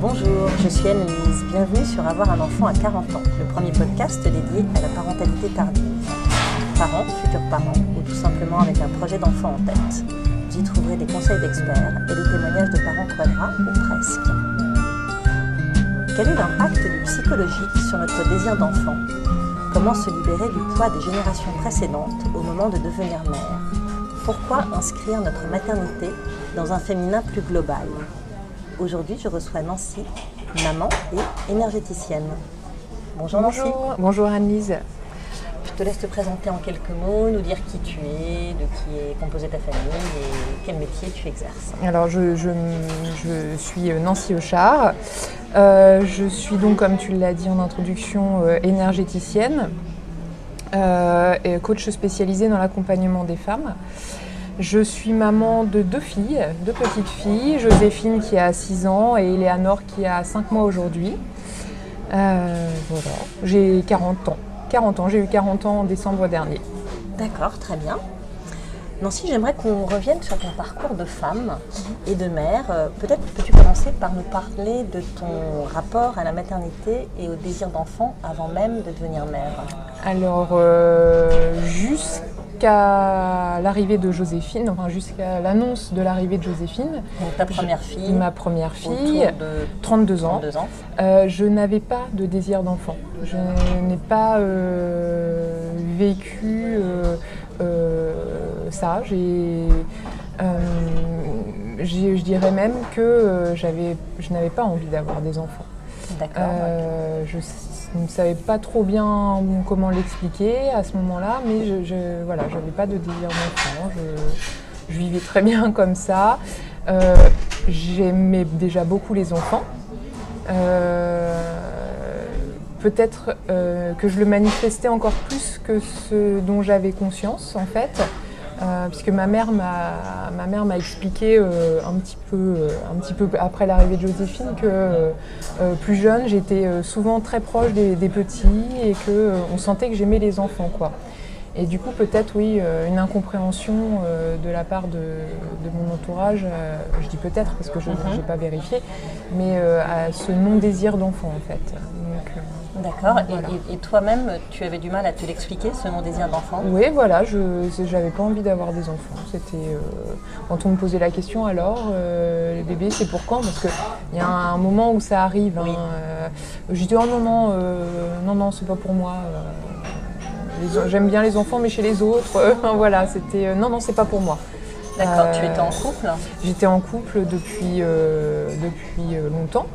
Bonjour, je suis Anne-Lise. Bienvenue sur Avoir un enfant à 40 ans, le premier podcast dédié à la parentalité tardive. Parents, futurs parents, ou tout simplement avec un projet d'enfant en tête. J'y trouverai des conseils d'experts et des témoignages de parents quadras, ou presque. Quel est l'impact du psychologique sur notre désir d'enfant? Comment se libérer du poids des générations précédentes au moment de devenir mère? Pourquoi inscrire notre maternité dans un féminin plus global? Aujourd'hui, je reçois Nancy, maman et énergéticienne. Bonjour, Nancy. Bonjour Anne-Lise. Je te laisse te présenter en quelques mots, nous dire qui tu es, de qui est composée ta famille et quel métier tu exerces. Alors, je, je- je suis Nancy Auchard. Euh, je suis donc, comme tu l'as dit en introduction, euh, énergéticienne euh, et coach spécialisée dans l'accompagnement des femmes. Je suis maman de deux filles, deux petites filles, Joséphine qui a 6 ans et Eleanor qui a 5 mois aujourd'hui. Euh, voilà. J'ai 40 ans. 40 ans, j'ai eu 40 ans en décembre dernier. D'accord, très bien. Nancy, j'aimerais qu'on revienne sur ton parcours de femme et de mère. Euh, Peut-être peux-tu commencer par nous parler de ton rapport à la maternité et au désir d'enfant avant même de devenir mère? Alors, euh, jusqu'à l'arrivée de Joséphine, enfin jusqu'à l'annonce de l'arrivée de Joséphine, Donc ta première fille, ma première fille, de 32 ans, 32 ans. euh, je n'avais pas de désir d'enfant. Je n'ai pas euh, vécu euh, ça. J'ai, je dirais même que j'avais, je n'avais pas envie d'avoir des enfants. D'accord. Je s- ne savais pas trop bien comment l'expliquer à ce moment-là, mais je, je pas de désir d'enfant. Je, je vivais très bien comme ça. Euh, J'aimais déjà beaucoup les enfants. Euh, Peut-être euh, que je le manifestais encore plus que ce dont j'avais conscience en fait. Euh, puisque ma mère m'a ma mère m'a expliqué euh, un petit peu euh, un petit peu après l'arrivée de Joséphine que plus jeune j'étais souvent très proche des, des petits et que on sentait que j'aimais les enfants quoi. Et du coup peut-être oui une incompréhension de la part de, de mon entourage. je dis peut-être parce que je Mhm. n'ai pas vérifié, mais à ce non désir d'enfant en fait. Donc, D'accord. Et- voilà. Et, et toi-même, tu avais du mal à te l'expliquer, ce non-désir d'enfant? Oui, voilà, je n'avais pas envie d'avoir des enfants. C'était euh, quand on me posait la question alors, euh, les bébés, c'est pour quand? Parce qu'il y a un moment où ça arrive. hein, Oui. euh, J'ai dit oh non non, non non, c'est pas pour moi. J'aime bien les enfants, mais chez les autres, voilà, c'était non non, c'est pas pour moi. D'accord. Tu étais en couple? J'étais en couple depuis depuis longtemps.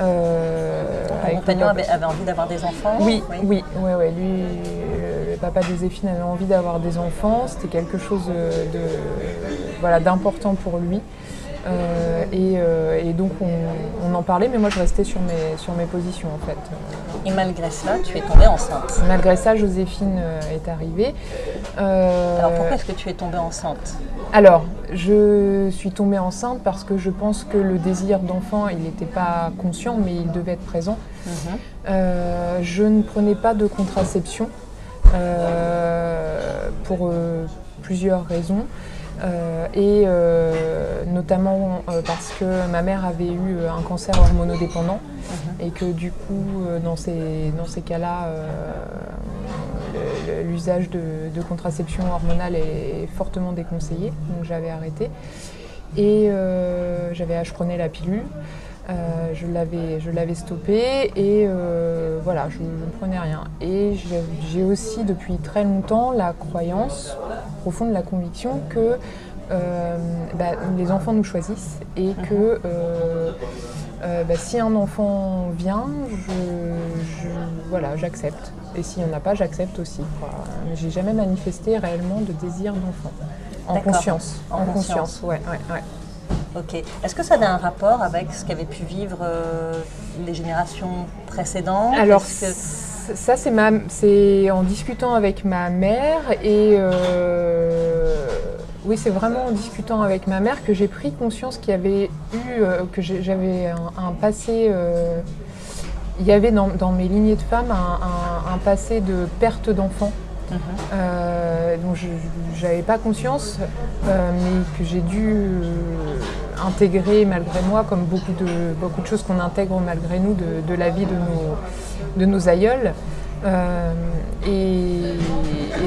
Euh, mon compagnon avait, avait envie d'avoir des enfants Oui, oui, ouais, ouais, lui, euh, le papa de Joséphine avait envie d'avoir des enfants. C'était quelque chose euh, de, voilà, d'important pour lui. Euh, et, euh, et donc on, on en parlait, mais moi je restais sur mes, sur mes positions en fait. Et malgré cela, tu es tombée enceinte. Malgré ça, Joséphine euh, est arrivée. Euh, Alors pourquoi est-ce que tu es tombée enceinte? Alors, je suis tombée enceinte parce que je pense que le désir d'enfant, il n'était pas conscient, mais il devait être présent. Mhm. Je ne prenais pas de contraception pour plusieurs raisons. Euh, et euh, notamment euh, parce que ma mère avait eu un cancer hormonodépendant. Et que du coup euh, dans ces, dans ces cas-là euh, l'usage de, de contraception hormonale est fortement déconseillé. Donc j'avais arrêté. Et euh, j'avais je prenais la pilule euh, je l'avais je l'avais stoppé et euh, voilà je, ne prenais rien et j'ai- aussi depuis très longtemps la croyance profonde la conviction que euh, bah, les enfants nous choisissent et que bah, si un enfant vient, je, je- voilà, j'accepte. Et s'il n'y en a pas, j'accepte aussi. Mais j'ai jamais manifesté réellement de désir d'enfant. En conscience. En conscience. ouais, ouais, ouais. Ok. Est-ce que ça a un rapport avec ce qu'avaient pu vivre euh, les générations précédentes? Alors que- ça c'est ma, c'est en discutant avec ma mère et euh, oui c'est vraiment en discutant avec ma mère que j'ai pris conscience qu'il y avait eu euh, que j'avais un, un passé. il y avait dans, dans mes lignées de femmes un, un- un passé de perte d'enfants. Mhm. euh, dont je n'avais pas conscience, euh, mais que j'ai dû euh, intégré malgré moi, comme beaucoup de, beaucoup de choses qu'on intègre malgré nous de, la vie de nos, de nos aïeuls. Et,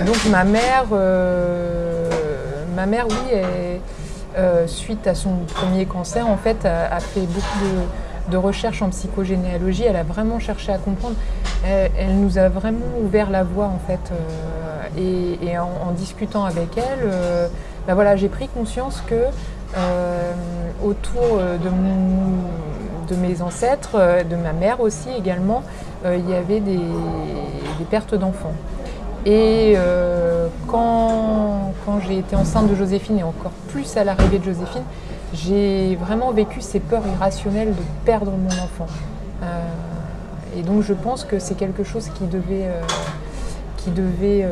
donc ma mère, ma mère oui, suite à son premier cancer, en fait, a fait beaucoup de de recherche en psychogénéalogie. Elle a vraiment cherché à comprendre. Elle, nous a vraiment ouvert la voie en fait. Euh, et, en, discutant avec elle, euh, bah voilà, j'ai pris conscience que euh, autour de, de, mes ancêtres, de ma mère aussi également, il y avait des, pertes d'enfants. Et quand, j'ai été enceinte de Joséphine et encore plus à l'arrivée de Joséphine, j'ai vraiment vécu ces peurs irrationnelles de perdre mon enfant. Euh, et donc je pense que c'est quelque chose qui devait, euh, qui devait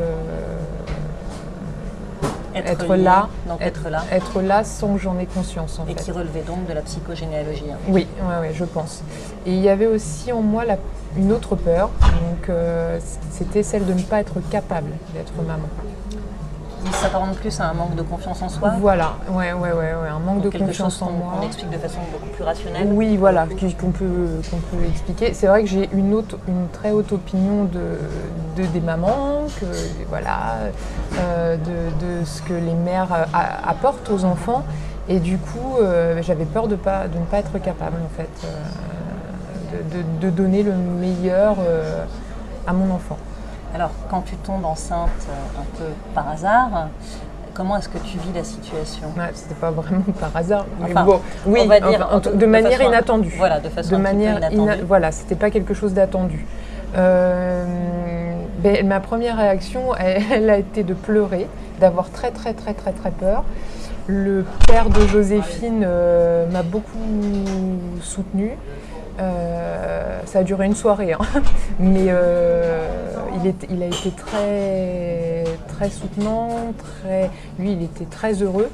euh, être, là, être, là, être là sans que j'en ai conscience. et qui relevait donc de la psychogénéalogie. Hein. Oui, ouais, je pense. Et il y avait aussi en moi une autre peur, donc c'était celle de ne pas être capable d'être maman ça s'apparente plus à un manque de confiance en soi. Voilà, ouais, ouais, ouais, un manque de confiance en moi. On explique de façon beaucoup plus rationnelle. Oui, voilà, qu'on peut, qu'on peut expliquer. C'est vrai que j'ai une, une très haute opinion de, des mamans, que, voilà, euh, de, ce que les mères euh, apportent aux enfants. Et du coup, euh, j'avais peur de, pas, de ne pas être capable, en fait, de, donner le meilleur à mon enfant. Alors, quand tu tombes enceinte euh, un peu par hasard, comment est-ce que tu vis la situation? Ouais, C'était pas vraiment par hasard, mais bon, oui, on va dire de, manière inattendue. Voilà, de façon de manière inattendue. voilà, c'était pas quelque chose d'attendu. Euh, ben, ma première réaction, elle, a été de pleurer, d'avoir très très très très très peur. Le père de Joséphine euh, m'a beaucoup soutenue. Euh, ça a duré une soirée, hein. mais euh, il, il, a été très, très soutenant, très, lui il était très heureux,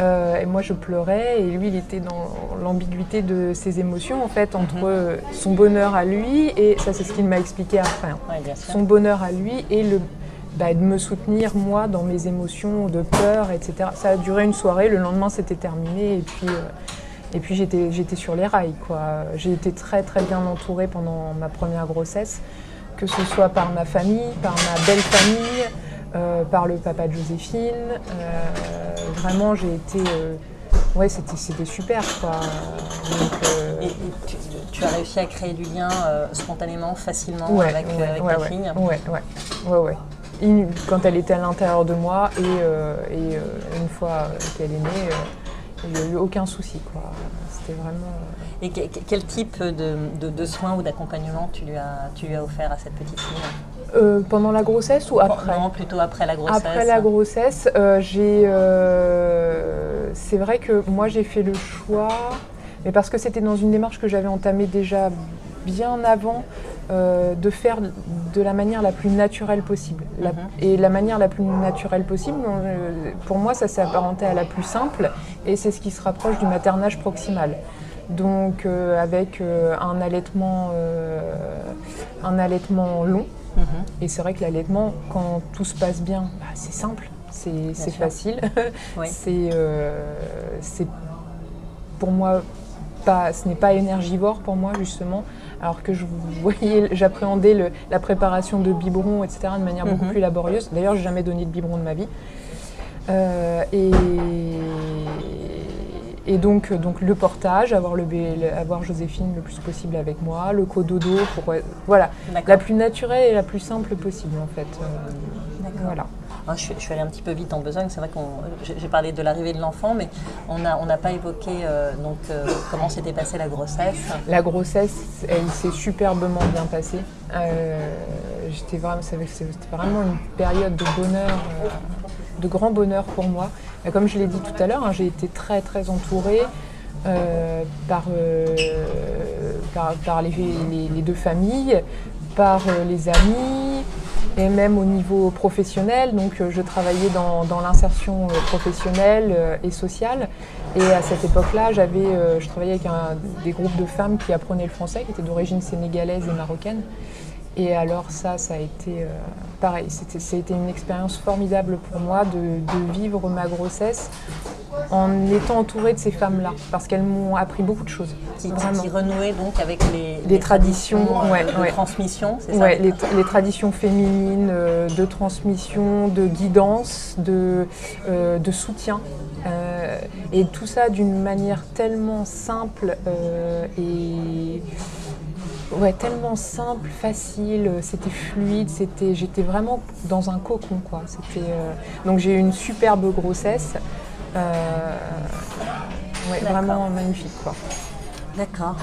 euh, et moi je pleurais, et lui il était dans l'ambiguïté de ses émotions en fait, entre mhm. son bonheur à lui, et ça c'est ce qu'il m'a expliqué après, hein. son bonheur à lui et le, bah, de me soutenir moi dans mes émotions de peur, etc. Ça a duré une soirée, le lendemain c'était terminé, et puis et puis j'étais, j'étais sur les rails. Quoi. J'ai été très très bien entourée pendant ma première grossesse, que ce soit par ma famille, par ma belle famille, euh, par le papa de Joséphine. Euh, vraiment, j'ai été. Euh, ouais, c'était, c'était super. Quoi. et, tu, as réussi à créer du lien spontanément, facilement avec, ta fille Ouais, ouais, ouais, ouais. Quand elle était à l'intérieur de moi et, et une fois qu'elle est née il n'y a eu aucun souci. Quoi. C'était vraiment. Euh, Et quel type de, soins ou d'accompagnement tu, lui as, tu lui as offert à cette petite fille euh, pendant la grossesse ou après? Non, plutôt après la grossesse. Après la grossesse, euh, j'ai. c'est vrai que moi j'ai fait le choix, mais parce que c'était dans une démarche que j'avais entamée déjà bien avant euh, de faire de la manière la plus naturelle possible. Mhm. Et la manière la plus naturelle possible, euh, pour moi, ça s'est apparenté à la plus simple, et c'est ce qui se rapproche du maternage proximal. Donc euh, avec un, allaitement, un allaitement long, mhm. et c'est vrai que l'allaitement, quand tout se passe bien, bah, c'est simple, c'est facile. c'est pour moi, pas, ce n'est pas énergivore pour moi justement alors que je voyais, j'appréhendais la préparation de biberons, etc., de manière beaucoup mhm. plus laborieuse. D'ailleurs, j'ai jamais donné de biberon de ma vie. Euh, et, et donc, donc le portage, avoir, le, avoir Joséphine le plus possible avec moi, le cododo, pour, voilà, la plus naturelle et la plus simple possible en fait. Euh, voilà. Ah, je, suis allée un petit peu vite en besogne. C'est vrai qu'on, j'ai parlé de l'arrivée de l'enfant, mais on n'a on pas évoqué euh, donc euh, comment s'était passée la grossesse. La grossesse, elle s'est superbement bien passée. Euh, vraiment, c'était vraiment une période de bonheur, de grand bonheur pour moi. comme je l'ai dit tout à l'heure, hein, j'ai été très très entourée. par, par, les, deux familles, par les amis, et même au niveau professionnel. Donc, euh, je travaillais dans, l'insertion euh, professionnelle euh, et sociale. Et à cette époque-là, je travaillais avec des groupes de femmes qui apprenaient le français, qui étaient d'origine sénégalaise et marocaine. Et alors ça, ça a été pareil, c'était une expérience formidable pour moi de, vivre ma grossesse en étant entourée de ces femmes-là, parce qu'elles m'ont appris beaucoup de choses. Qui, qui renouaient donc avec les, les, traditions, de, transmission, c'est ça les, les, traditions féminines, euh, de transmission, de guidance, de, euh, de soutien. Euh, et tout ça d'une manière tellement simple et ouais, tellement simple, facile, c'était fluide, c'était, j'étais vraiment dans un cocon quoi. C'était, donc j'ai eu une superbe grossesse. Euh, vraiment magnifique. Quoi. D'accord.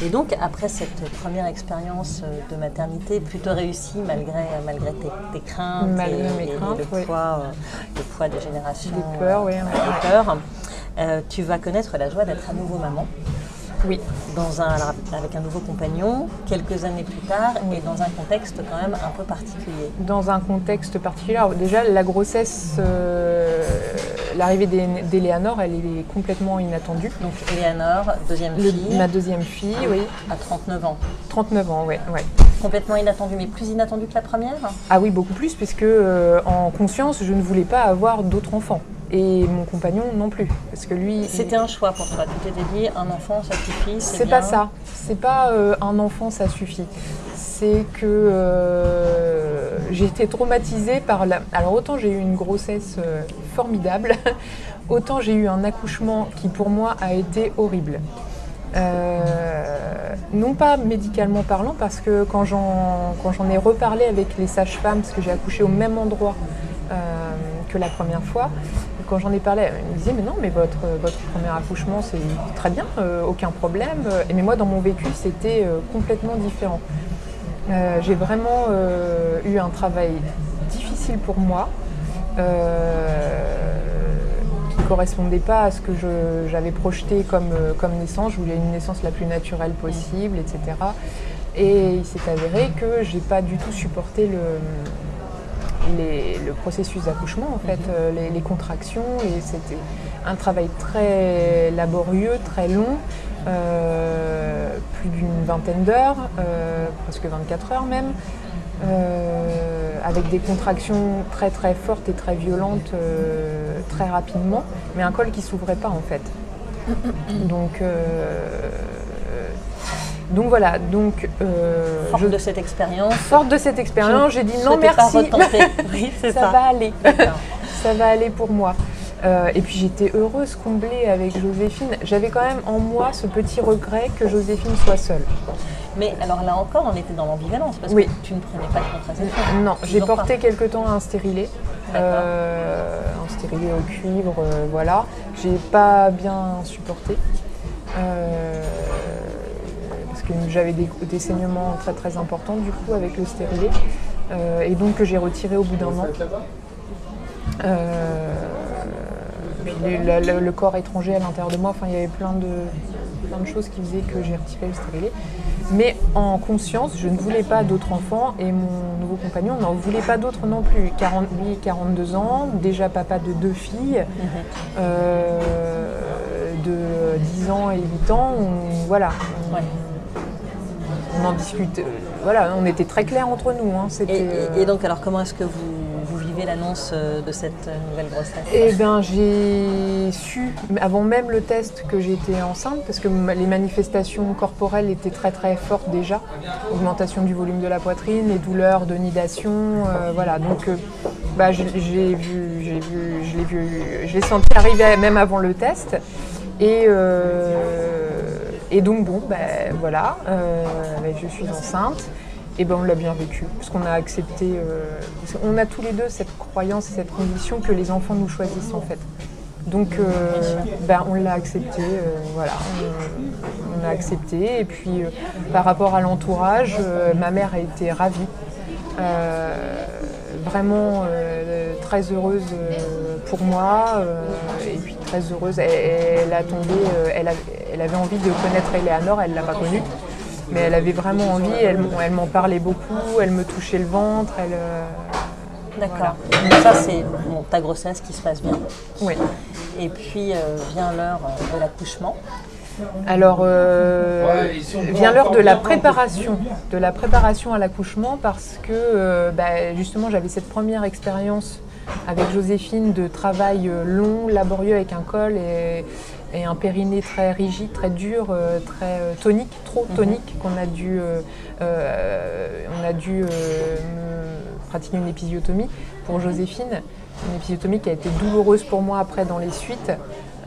Et donc, après cette première expérience euh, de maternité plutôt réussie, malgré, malgré tes, craintes, malgré mes craintes, le, poids, euh, le, poids, des générations, des peurs, oui, des peurs tu vas connaître la joie d'être à nouveau maman. Oui. Dans un, avec un nouveau compagnon, quelques années plus tard, et dans un contexte quand même un peu particulier. Dans un contexte particulier. déjà, la grossesse, euh, l'arrivée d'Eléanor, elle est complètement inattendue. Donc, Éléanor, deuxième fille. ma deuxième fille, oui. À 39 ans. 39 ans, oui. Ouais. Complètement inattendue, mais plus inattendue que la première? Ah oui, beaucoup plus, puisque euh, en conscience, je ne voulais pas avoir d'autres enfants et mon compagnon non plus. Parce que lui. C'était un choix pour toi. Tu t'étais dit un enfant ça suffit. C'est pas ça. C'est pas euh, un enfant ça suffit. C'est que euh, j'ai été traumatisée par la. Alors autant j'ai eu une grossesse euh, formidable, autant j'ai eu un accouchement qui pour moi a été horrible. non pas médicalement parlant, parce que quand j'en ai reparlé avec les sages-femmes, parce que j'ai accouché au même endroit que la première fois, quand j'en ai parlé, elle me disait mais non, mais votre, votre premier accouchement c'est très bien, euh, aucun problème. Et mais moi dans mon vécu c'était euh, complètement différent. Euh, j'ai vraiment eu un travail difficile pour moi, qui correspondait pas à ce que j'avais projeté comme, comme naissance. Je voulais une naissance la plus naturelle possible, etc. Et il s'est avéré que j'ai pas du tout supporté le le processus d'accouchement, en fait, euh, les, contractions. Et c'était un travail très laborieux, très long, euh, plus d'une vingtaine d'heures, euh, presque 24 heures même, avec des contractions très très fortes et très violentes très rapidement, mais un col qui s'ouvrait pas en fait. Donc donc voilà, donc euh, forte de cette expérience. Forte de cette expérience, j'ai dit non merci. oui, ça, ça, va aller. ça va aller pour moi. Euh, et puis j'étais heureuse, comblée avec Joséphine. J'avais quand même en moi ce petit regret que Joséphine soit seule. Mais alors là encore, on était dans l'ambivalence parce que tu ne prenais pas de contraception. Non, j'ai porté quelque temps un stérilet. Euh, un stérilet au cuivre, voilà. J'ai pas bien supporté. Euh, que j'avais des, saignements très très importants du coup avec le stérilet euh, et donc que j'ai retiré au bout d'un an. Euh, le, corps étranger à l'intérieur de moi, enfin il y avait plein de, choses qui faisaient que j'ai retiré le stérilet. Mais en conscience, je ne voulais pas d'autres enfants et mon nouveau compagnon n'en voulait pas d'autres non plus. 40, lui, 42 ans, déjà papa de deux filles, euh, de 10 ans et 8 ans. voilà en discute. Euh, voilà, on était très clairs entre nous. Hein, et, et, donc, alors, comment est-ce que vous, vivez l'annonce euh, de cette euh, nouvelle grossesse Eh bien, j'ai su, avant même le test, que j'étais enceinte, parce que les manifestations corporelles étaient très très fortes déjà. Augmentation du volume de la poitrine, les douleurs de nidation, voilà. Donc, bah, j'ai vu, j'ai vu, je l'ai vu, je l'ai senti arriver même avant le test. Et et donc, bon, ben voilà, euh, ben, je suis enceinte. Et ben on l'a bien vécu, parce qu'on a accepté, euh, on a tous les deux cette croyance et cette condition que les enfants nous choisissent en fait. Donc euh, ben, on l'a accepté, voilà, on, a accepté. Et puis par rapport à l'entourage, ma mère a été ravie, vraiment très heureuse pour moi, et puis très heureuse. Elle, a tombé, elle, a, elle avait envie de connaître Eleanor, elle ne l'a pas connue. Mais elle avait vraiment envie, elle, m'en parlait beaucoup, elle me touchait le ventre. Elle, euh, D'accord. Donc ça, c'est ta grossesse qui se passe bien. Oui. Et puis euh, vient l'heure euh, de l'accouchement. Alors, euh, vient l'heure de la préparation, de la préparation à l'accouchement parce que euh, bah, justement j'avais cette première expérience avec Joséphine de travail euh, long, laborieux avec un col et, et un périnée très rigide, très dur, euh, très euh, tonique, trop tonique, qu'on a dû, euh, on a dû euh, pratiquer une épisiotomie pour Joséphine. Une épisiotomie qui a été douloureuse pour moi après dans les suites.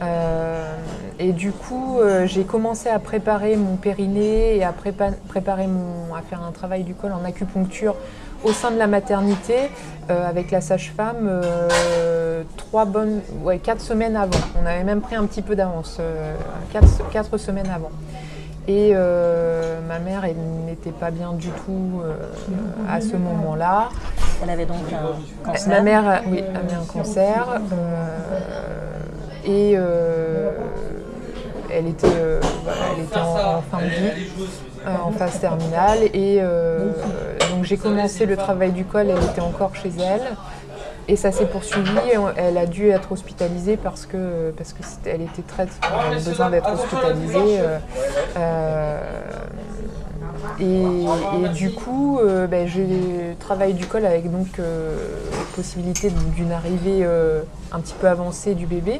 Euh, et du coup, j'ai commencé à préparer mon périnée et à prépa- préparer mon, à faire un travail du col en acupuncture au sein de la maternité euh, avec la sage-femme euh, trois bonnes, ouais, quatre semaines avant. On avait même pris un petit peu d'avance, euh, quatre, quatre semaines avant. Et ma mère elle n'était pas bien du tout à ce moment-là. Elle avait donc un cancer. Ma mère a- oui, avait un cancer et elle était, euh, voilà, elle était en, en fin de vie, en phase terminale. Et euh, donc j'ai commencé le travail du col, elle était encore chez elle. Et ça s'est poursuivi. Elle a dû être hospitalisée parce que parce que c'était- elle était très elle besoin d'être hospitalisée. euh, euh, et, et du coup, euh, ben, j'ai travaillé du col avec donc euh, possibilité d'une arrivée euh, un petit peu avancée du bébé.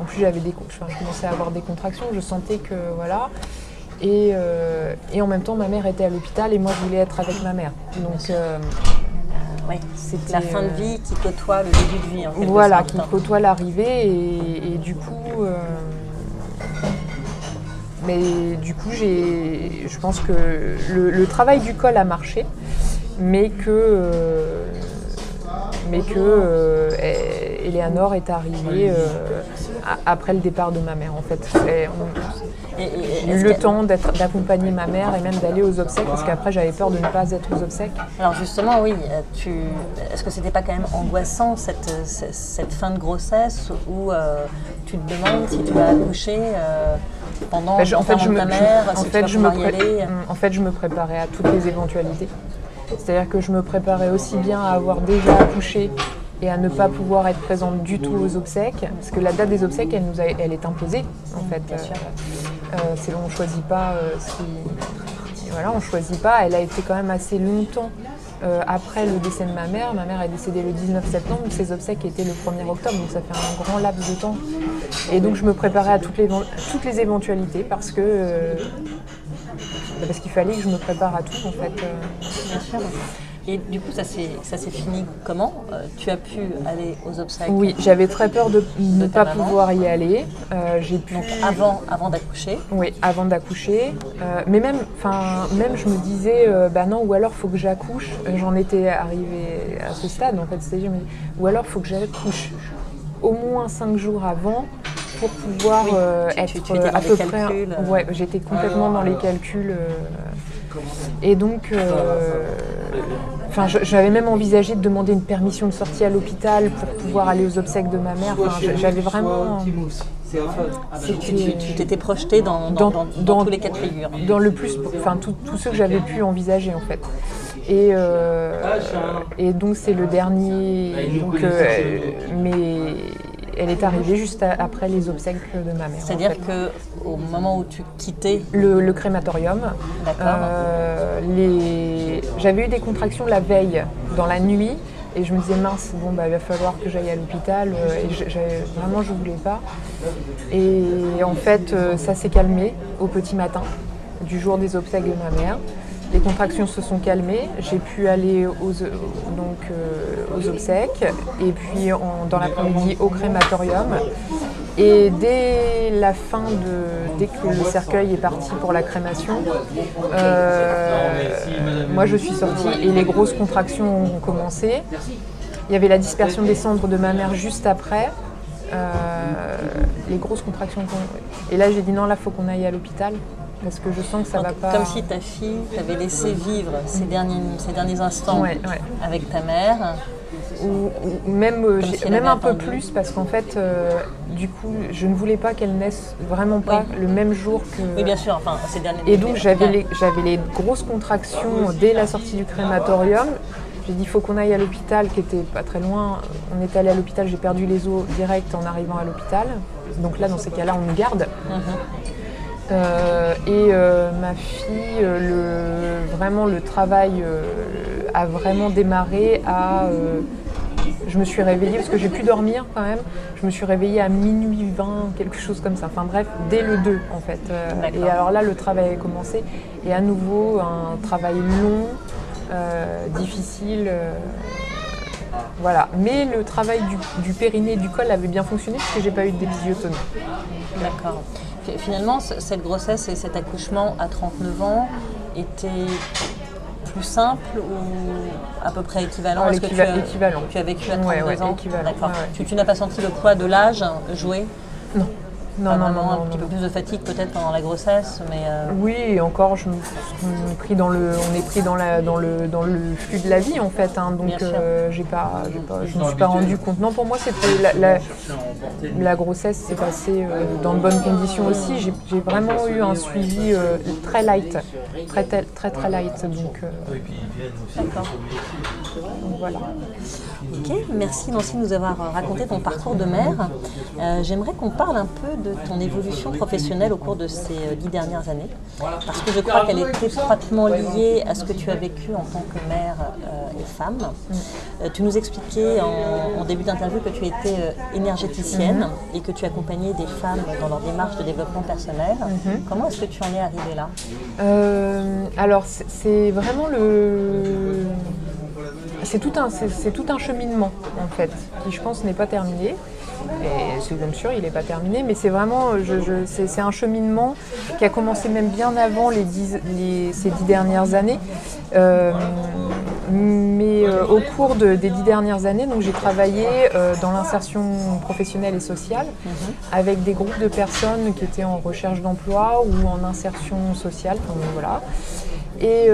En plus, j'avais des, enfin, je commençais à avoir des contractions. Je sentais que voilà. Et, euh, et en même temps, ma mère était à l'hôpital et moi, je voulais être avec ma mère. Donc, euh, Oui, c'était la fin de euh, vie qui côtoie le début de vie en voilà, qui côtoie l'arrivée et, et du coup, euh, mais du coup, j'ai, je pense que le, le travail du col a marché, mais que, mais que Eleanor est arrivée euh, après le départ de ma mère. En fait, on- Et- et- j'ai eu le temps d'accompagner ma mère et même d'aller aux obsèques parce qu'après j'avais peur de ne pas être aux obsèques. Alors justement, oui, euh, tu... est-ce que c'était pas quand même angoissant cette, fin de grossesse où euh, tu te demandes si tu vas accoucher euh, pendant je- en fait, je me, ta je- mère, si fait, je me en fait, je me préparais à toutes les éventualités. C'est-à-dire que je me préparais aussi bien à avoir déjà accouché et à ne pas pouvoir être présente du tout aux obsèques, parce que la date des obsèques, elle, nous a- elle est imposée, en fait. bien sûr. Euh, euh, c'est- on ne choisit pas euh, si- Voilà, on choisit pas. Elle a été quand même assez longtemps euh, après le décès de ma mère. Ma mère est décédée le 19 septembre, ses obsèques étaient le 1er octobre, donc ça fait un grand laps de temps. Et donc je me préparais à toutes les, toutes les éventualités parce que euh, parce qu'il fallait que je me prépare à tout en fait. Bien sûr. Et du coup, ça s'est fini comment? Euh, Tu as pu aller aux obsèques Oui, j'avais très peur de ne pas maman. pouvoir y aller. Euh, J'ai pu avant, avant d'accoucher. Oui, avant d'accoucher. Euh, mais même, même je me disais, bah non, ou alors faut que j'accouche. J'en étais arrivée à ce stade en fait. C'est-à-dire, je me dis, ou alors faut que j'accouche au moins cinq jours avant pour pouvoir Oui, tu- être tu- tu à peu près. calculs. Ouais, j'étais complètement dans les calculs. et donc, euh, enfin, j'avais même envisagé de demander une permission de sortie à l'hôpital pour pouvoir aller aux obsèques de ma mère. Enfin, j'avais vraiment. Tu tu- tu t'étais projeté dans, dans, Dans- dans- tous les cas de figure. dans le plus, enfin tout- tous ceux que j'avais pu envisager en fait. Et, euh, et donc c'est le dernier, donc, euh, mais elle est arrivée juste à- après les obsèques de ma mère. en C'est-à dire fait. que au moment où tu quittais, le, le crématorium, euh, les... j'avais eu des contractions la veille, dans la nuit, et je me disais mince, bon bah il va falloir que j'aille à l'hôpital, euh, et je- vraiment je voulais pas. Et en fait euh, ça s'est calmé au petit matin du jour des obsèques de ma mère. Les contractions se sont calmées, j'ai pu aller aux, donc, euh, aux obsèques et puis dans l'après-midi au crématorium. Et dès la fin de. dès que le cercueil est parti pour la crémation, euh, moi je suis sortie et les grosses contractions ont commencé. Il y avait la dispersion des cendres de ma mère juste après. Euh, les grosses contractions. ont- Et là j'ai dit non, là faut qu'on aille à l'hospital parce que je sens que ça va pas. comme si ta fille t'avait laissé vivre ces derniers, ces derniers instants Ouais, ouais. avec ta mère. ou, ou même, euh, si même un peu plus parce qu'en fait, euh, du coup, je ne voulais pas qu'elle naisse vraiment pas Oui. le même jour que. Oui, bien sûr, enfin, ces derniers Et donc j'avais les, les grosses contractions dès la sortie du crématorium. J'ai dit il faut qu'on aille à l'hôpital qui était pas très loin. On est allé à l'hôpital, j'ai perdu les os direct en arrivant à l'hôpital. Donc là dans ces cas-là on me garde. Mhm. Euh, et euh, ma fille, euh, le, vraiment le travail a vraiment démarré à... je me suis réveillée, parce que j'ai pu dormir quand même, je me suis réveillée à minuit 20, quelque chose comme ça. Enfin bref, dès le 2 en fait. et alors là, le travail a commencé. Et à nouveau, un travail long, difficile. Voilà. Mais le travail du, périnée et du col avait bien fonctionné puisque j'ai pas eu d'épisiotomie. D'accord. Finalement, cette grossesse et cet accouchement à 39 ans étaient plus simple ou à peu près équivalent ah, que tu as, équivalent. Tu as vécu à 32 ans? D'accord. Tu, n'as pas senti le poids de l'âge jouer? Non. Non, non, non, un petit peu plus de fatigue peut-être pendant la grossesse, mais euh, oui, et encore, je, on est pris dans le, on est pris dans la, dans le, dans le flux de la vie en fait, hein, donc euh, j'ai pas, pas, je me suis pas rendu compte. Non, pour moi, la, la, grossesse s'est passée euh, dans de bonnes conditions aussi. J'ai vraiment eu un suivi très light, très très très, light, donc. D'accord. voilà. Ok, merci Nancy de nous avoir raconté ton parcours de mère. J'aimerais qu'on parle un peu de ton évolution professionnelle au cours de ces euh, dix dernières années Parce que je crois qu'elle est étroitement liée à ce que tu as vécu en tant que mère euh, et femme. Mm. Euh, tu nous expliquais en, début d'interview que tu étais énergéticienne mm-hmm. et que tu accompagnais des femmes dans leur démarche de développement personnel. Mm-hmm. Comment est-ce que tu en es arrivée là? Alors, c'est vraiment le c'est tout, un, tout un cheminement en fait, qui je pense n'est pas terminé. Et c'est bien sûr, il n'est pas terminé, mais c'est vraiment, c'est, un cheminement qui a commencé même bien avant les ces dix dernières années. Euh, mais euh, au cours des dix dernières années, donc j'ai travaillé euh, dans l'insertion professionnelle et sociale mhm. avec des groupes de personnes qui étaient en recherche d'emploi ou en insertion sociale. voilà. Et,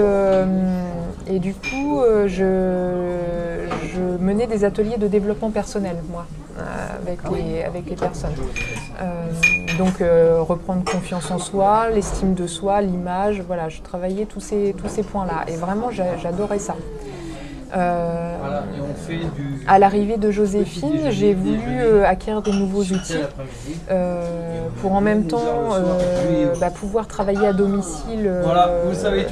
et du coup, je, je, menais des ateliers de développement personnel, moi, avec, les, avec les personnes. donc, reprendre confiance en soi, l'estime de soi, l'image, voilà, je travaillais tous ces, tous ces points-là. Et vraiment, j'adorais ça. Euh, à l'arrivée de Joséphine, j'ai voulu euh, acquérir de nouveaux outils euh, pour en même temps bah, pouvoir travailler à domicile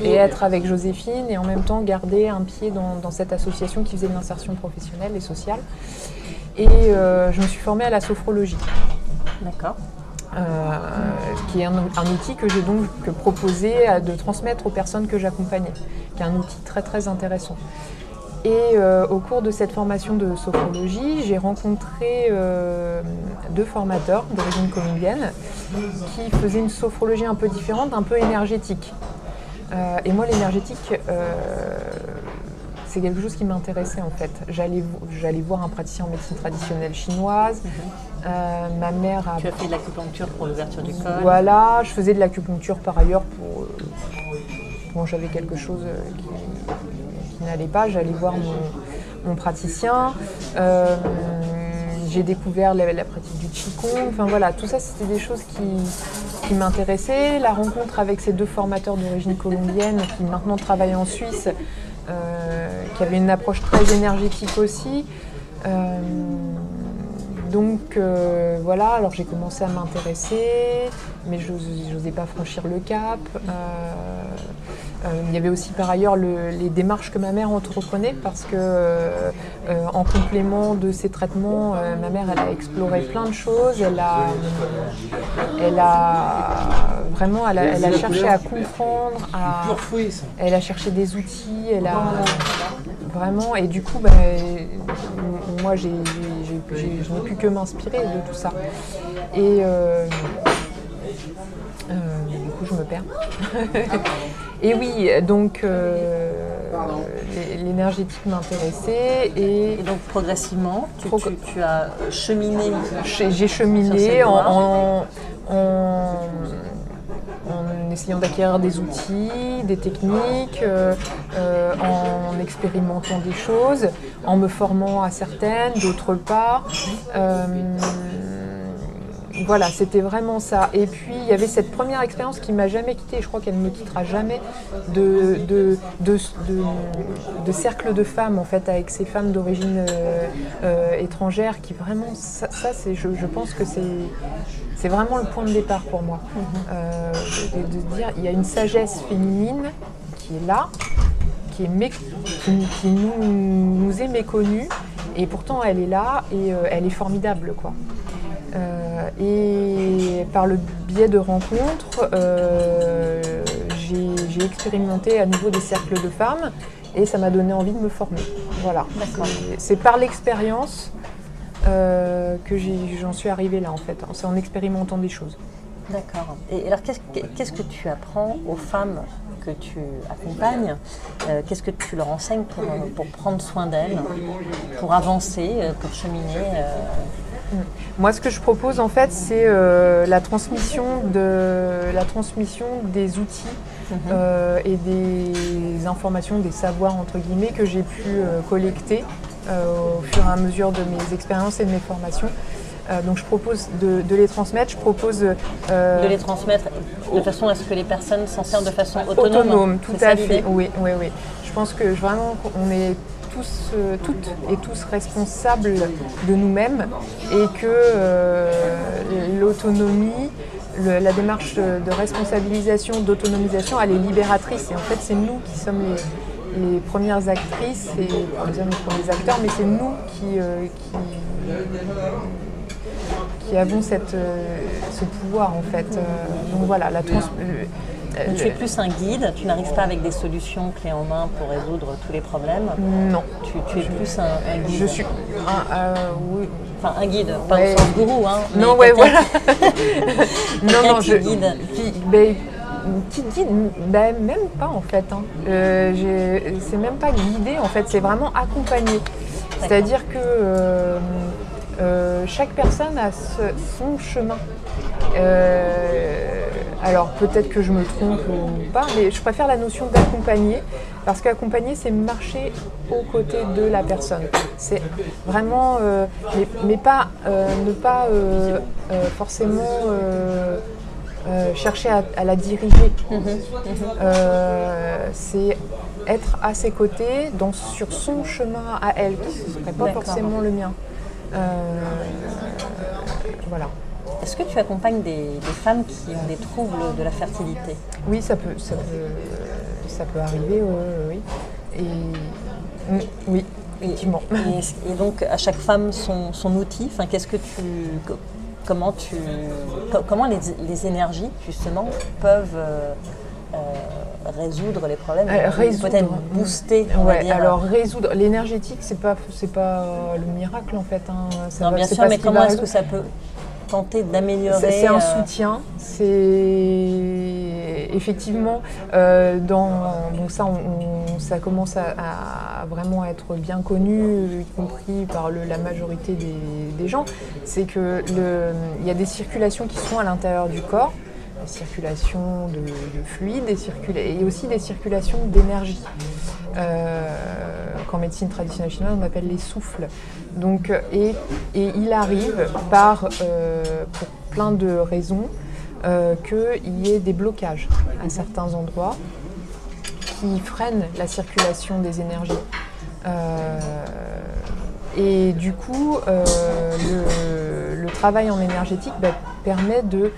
et être avec Joséphine et en même temps garder un pied dans, cette association qui faisait de l'insertion professionnelle et sociale. Et je me suis formée à la sophrologie. D'accord. qui est un, outil que j'ai donc proposé de transmettre aux personnes que j'accompagnais, qui est un outil très très intéressant. Et euh, au cours de cette formation de sophrologie, j'ai rencontré euh, deux formateurs d'origine colombienne qui faisaient une sophrologie un peu différente, un peu énergétique. Euh, et moi, l'énergétique, c'est quelque chose qui m'intéressait en fait. J'allais, voir un praticien en médecine traditionnelle chinoise. Mhm. ma mère a. Tu as fait de l'acupuncture pour l'ouverture du col. Voilà, je faisais de l'acupuncture par ailleurs pour. Bon, j'avais quelque chose qui n'allait pas, j'allais voir mon, praticien. Euh, j'ai découvert la, pratique du Qigong. Enfin voilà, tout ça, c'était des choses qui, m'intéressaient. La rencontre avec ces deux formateurs d'origine colombienne qui maintenant travaillent en Suisse, euh, qui avaient une approche très énergétique aussi. Euh, donc voilà, alors j'ai commencé à m'intéresser, mais je n'osais pas franchir le cap. Euh, il y avait aussi par ailleurs les démarches que ma mère entreprenait parce que euh, en complément de ces traitements, euh, ma mère elle a exploré plein de choses. Elle a, elle a vraiment, elle a, cherché à comprendre, elle a cherché des outils, elle a vraiment et du coup, ben, moi j'ai, je n'ai pu que m'inspirer de tout ça. Et du coup, je me perds. Et oui, donc euh, l'énergétique m'intéressait. Et, donc progressivement, tu, as cheminé J'ai cheminé en, essayant d'acquérir des outils, des techniques, euh, euh, en expérimentant des choses, en me formant à certaines, d'autres pas voilà, c'était vraiment ça. Et puis il y avait cette première expérience qui m'a jamais quittée, et je crois qu'elle ne me quittera jamais, de, de, de, cercle de femmes en fait, avec ces femmes d'origine euh, euh, étrangère qui vraiment, ça, c'est, je, pense que c'est c'est vraiment le point de départ pour moi. Euh, de, dire, il y a une sagesse féminine qui est là, qui, est mé- qui, nous, est méconnue, et pourtant elle est là et elle est formidable. Quoi. Euh, et par le biais de rencontres, euh, j'ai expérimenté à nouveau des cercles de femmes et ça m'a donné envie de me former. Voilà. C'est- par l'expérience euh, que j'en suis arrivée là en fait. C'est en expérimentant des choses. D'accord. Et alors, qu'est-ce que tu apprends aux femmes que tu accompagnes? Euh, Qu'est-ce que tu leur enseignes pour, pour prendre soin d'elles, pour avancer, pour cheminer euh, Moi, ce que je propose en fait, c'est euh, la transmission de la transmission des outils euh, et des informations, des savoirs entre guillemets que j'ai pu euh, collecter au fur et à mesure de mes expériences et de mes formations. Donc, je propose de, de les transmettre. Je propose de les transmettre de façon à ce que les personnes s'en servent de façon autonome. autonome, tout à fait. Oui, oui, oui. Je pense que vraiment, on est euh, toutes et tous responsables de nous-mêmes et que euh, l'autonomie, la démarche de responsabilisation, d'autonomisation, elle est libératrice. Et en fait, c'est nous qui sommes les, premières actrices et les hommes les acteurs, mais c'est nous qui, euh, avons cette, ce pouvoir en fait. Donc voilà, la trans- le- Donc, tu es plus un guide, tu n'arrives pas avec des solutions clés en main pour résoudre tous les problèmes. Non. Tu, tu es plus un, un guide. Je suis un, euh, oui. Enfin, un guide, pas Ouais. au sens gourou, hein. Non, ouais, voilà. non, non, qui je guide. Qui, ben, qui guide ben, Même pas en fait. hein. Euh, c'est même pas guider en fait, c'est vraiment accompagner. C'est-à-dire que euh, euh, chaque personne a ce- son chemin. Euh, alors peut-être que je me trompe ou pas, mais je préfère la notion d'accompagner parce qu'accompagner c'est marcher aux côtés de la personne. C'est vraiment, euh, mais, mais pas euh, ne pas euh, forcément chercher à, à la diriger. Euh, c'est être à ses côtés dans, sur son chemin à elle, qui ne serait pas forcément le mien. Voilà. Est-ce que tu accompagnes des, des femmes qui ont des troubles de la fertilité? Oui, ça peut, ça peut, ça peut arriver, oui. Et mm, oui, effectivement. et, et donc à chaque femme son, son outil? Enfin, qu'est-ce que tu, co- comment tu, co- comment les, les énergies justement peuvent euh, euh, résoudre les problèmes, Euh, peut-être booster. On va dire. alors résoudre l'énergétique, c'est pas, c'est pas le miracle en fait. hein. Ça Non, va- bien sûr, mais comment est-ce que ça peut tenter d'améliorer C'est un euh, soutien. C'est effectivement euh, dans donc ça, on- ça commence à, à vraiment être bien connu, y compris par le- la majorité des, des gens. C'est que il y a des circulations qui sont à l'intérieur du corps, des circulations de, de fluides, des circula- et aussi des circulations d'énergie. Euh, qu'en médecine traditionnelle chinoise on appelle les souffles. Donc, et, et il arrive par, euh, pour plein de raisons, euh, qu'il y ait des blocages à certains endroits qui freinent la circulation des énergies. Euh, et du coup, le, travail en énergétique bah, permet de,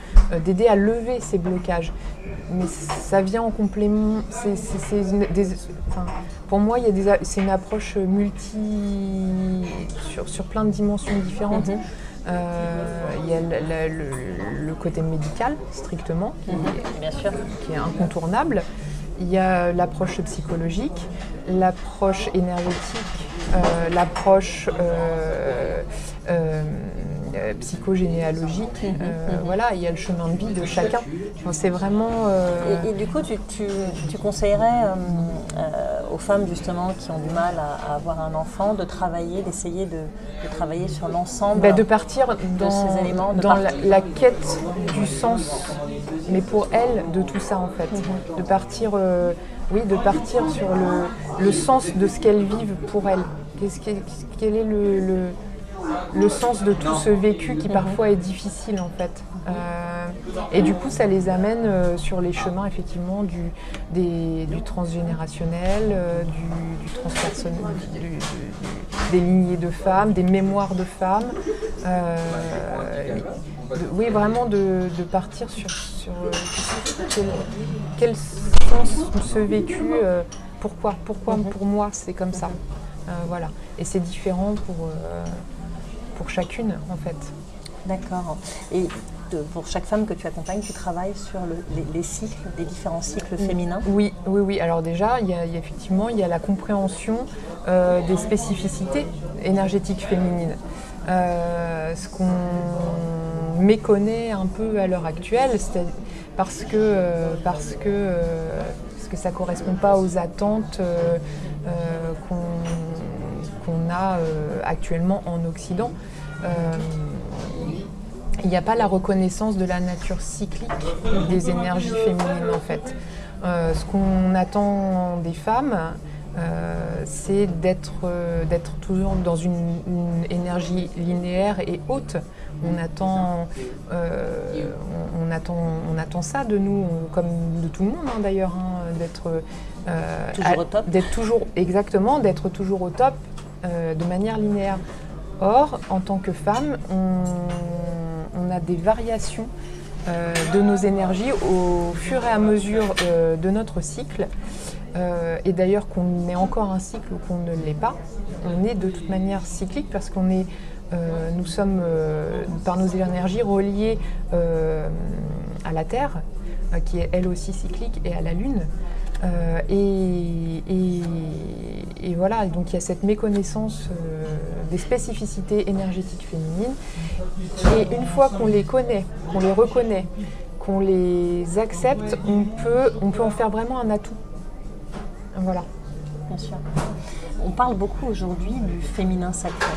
d'aider à lever ces blocages. Mais ça vient en complément. pour moi, c'est une approche multi. Sur, sur plein de dimensions différentes. Mhm. Euh, il y a le, le- le- le côté médical, strictement, qui, est- Bien sûr. qui est incontournable. Il y a l'approche psychologique, l'approche énergétique, euh, l'approche euh, psychogénéalogique. Euh, Voilà, il y a le chemin de vie de chacun. Enfin, C'est vraiment. Et, et du coup, tu, tu- tu conseillerais aux femmes justement qui ont du mal à, à avoir un enfant de travailler, d'essayer de, de travailler sur l'ensemble Bah, de partir dans, ces éléments, de dans la, quête du sens, mais pour elle, de tout ça en fait. Mhm. De partir, euh, oui, de partir sur le, le sens de ce qu'elles vivent pour elles. Qu'est-ce quel est le, le, le sens de tout ce vécu qui parfois est difficile en fait. Euh, et du coup, ça les amène euh, sur les chemins effectivement du, des- du transgénérationnel, euh, du, du transpersonnel, des lignées de femmes, des mémoires de femmes. Oui, vraiment de, partir sur, quel, sens ce vécu, pourquoi, pourquoi mhm. pour moi c'est comme ça. voilà. Et c'est différent pour, pour chacune en fait. D'accord. Et pour chaque femme que tu accompagnes, tu travailles sur les, cycles, les différents cycles féminins Oui, oui, oui. Alors déjà, il y a, effectivement, il y a la compréhension euh, des spécificités énergétiques féminines. Euh, ce qu'on méconnaît un peu à l'heure actuelle, parce que, euh, parce que, parce que ça ne correspond pas aux attentes qu'on a actuellement en Occident il n'y a pas la reconnaissance de la nature cyclique des énergies féminines en fait. Euh, ce qu'on attend des femmes, euh, c'est euh, d'être toujours dans une, énergie linéaire et haute. On attend, on, attend, on attend ça de nous, comme de tout le monde hein, d'ailleurs, hein, d'être toujours au top. D'être toujours exactement, d'être toujours au top de manière linéaire. Or, en tant que femme, on a des variations euh, de nos énergies au fur et à mesure euh, de notre cycle. Euh, et d'ailleurs qu'on ait encore un cycle ou qu'on ne l'ait pas, on est de toute manière cyclique parce qu'on est, nous sommes par nos énergies reliés à la Terre, qui est elle aussi cyclique, et à la Lune. Euh, et, voilà, donc il y a cette méconnaissance euh, des spécificités énergétiques féminines. Et une fois qu'on les connaît, qu'on les reconnaît, qu'on les accepte, on peut, on peut en faire vraiment un atout. Voilà. Bien sûr. On parle beaucoup aujourd'hui du féminin sacré.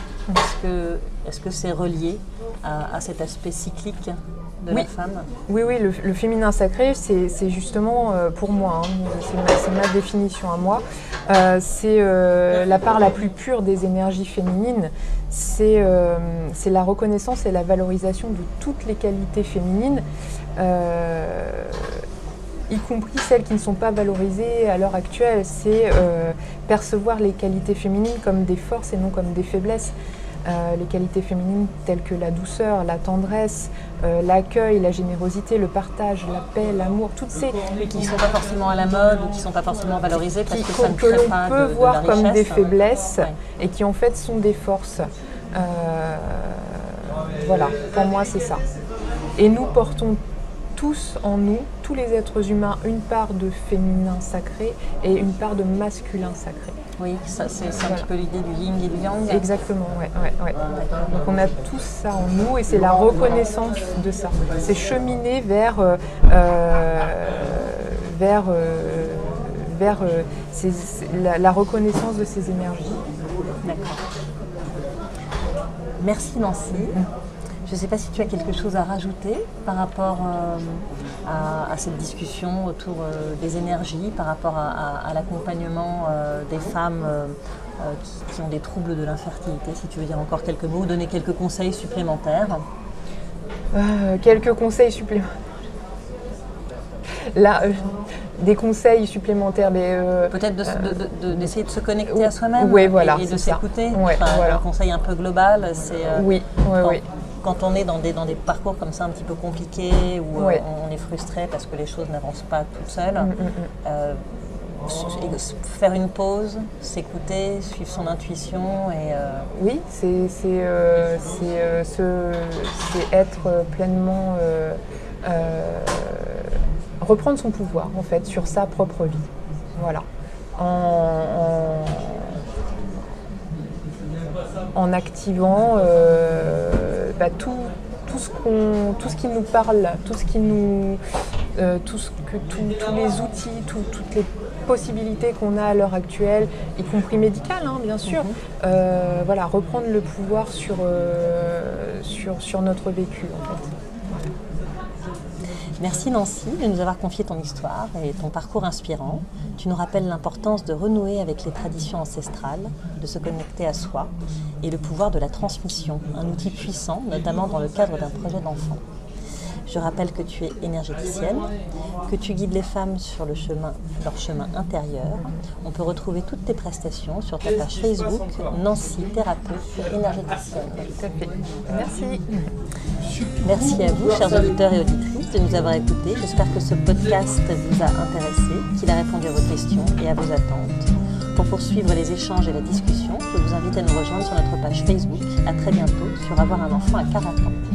Est-ce que c'est relié à, cet aspect cyclique? De oui. la femme. Oui, oui, le, féminin sacré, c'est justement euh, pour moi, hein, c'est ma, définition à moi, euh, c'est euh, la part la plus pure des énergies féminines, c'est la reconnaissance et la valorisation de toutes les qualités féminines y compris celles qui ne sont pas valorisées à l'heure actuelle, c'est percevoir les qualités féminines comme des forces et non comme des faiblesses. Euh, les qualités féminines telles que la douceur, la tendresse, euh, l'accueil, la générosité, le partage, la paix, l'amour, toutes ces... Mais qui ne sont pas forcément à la mode ou qui ne sont pas forcément valorisées parce que ça ne que l'on peut voir comme des faiblesses et qui en fait sont des forces. Euh, voilà, pour moi c'est ça. Et nous portons tous en nous, tous les êtres humains, une part de féminin sacré et une part de masculin sacré. Oui, c'est un petit peu l'idée du yin et du yang. Exactement, ouais, ouais, Donc on a tout ça en nous et c'est la reconnaissance de ça. C'est cheminer vers, euh, euh, vers, euh, vers la, reconnaissance de ces énergies. D'accord. Merci Nancy. Je ne sais pas si tu as quelque chose à rajouter par rapport euh, à, cette discussion autour euh, des énergies, par rapport à, l'accompagnement euh, des femmes qui, ont des troubles de l'infertilité, si tu veux dire encore quelques mots, donner quelques conseils supplémentaires. quelques conseils supplémentaires. Là, des conseils supplémentaires, mais peut-être d'essayer de, se connecter à soi-même voilà, et, de s'écouter. Un conseil un peu global, c'est oui, oui, oui quand on est dans des, dans des parcours comme ça un petit peu compliqués, où euh, on est frustré parce que les choses n'avancent pas toutes seules, mm, mm, mm. Euh, faire une pause, s'écouter, suivre son intuition et... Euh, oui, c'est être pleinement... reprendre son pouvoir en fait sur sa propre vie. Voilà. En, en, activant bah, tout, tout, ce tout ce qui nous parle, tout ce qui nous, euh, tout ce que, tous les outils, toutes les possibilités qu'on a à l'heure actuelle, y compris médicales, hein, bien sûr, mhm. euh, voilà, reprendre le pouvoir sur, euh, sur, sur notre vécu. En fait. Merci Nancy de nous avoir confié ton histoire et ton parcours inspirant. Tu nous rappelles l'importance de renouer avec les traditions ancestrales, de se connecter à soi et le pouvoir de la transmission, un outil puissant, notamment dans le cadre d'un projet d'enfant. Je rappelle que tu es énergéticienne, que tu guides les femmes sur le chemin, leur chemin intérieur. On peut retrouver toutes tes prestations sur ta page Facebook Nancy, thérapeute énergéticienne. Merci. Merci à vous, chers auditeurs et auditrices, de nous avoir écoutés. J'espère que ce podcast vous a intéressé, qu'il a répondu à vos questions et à vos attentes. Pour poursuivre les échanges et la discussion, je vous invite à nous rejoindre sur notre page Facebook. À très bientôt sur Avoir un enfant à 40 ans.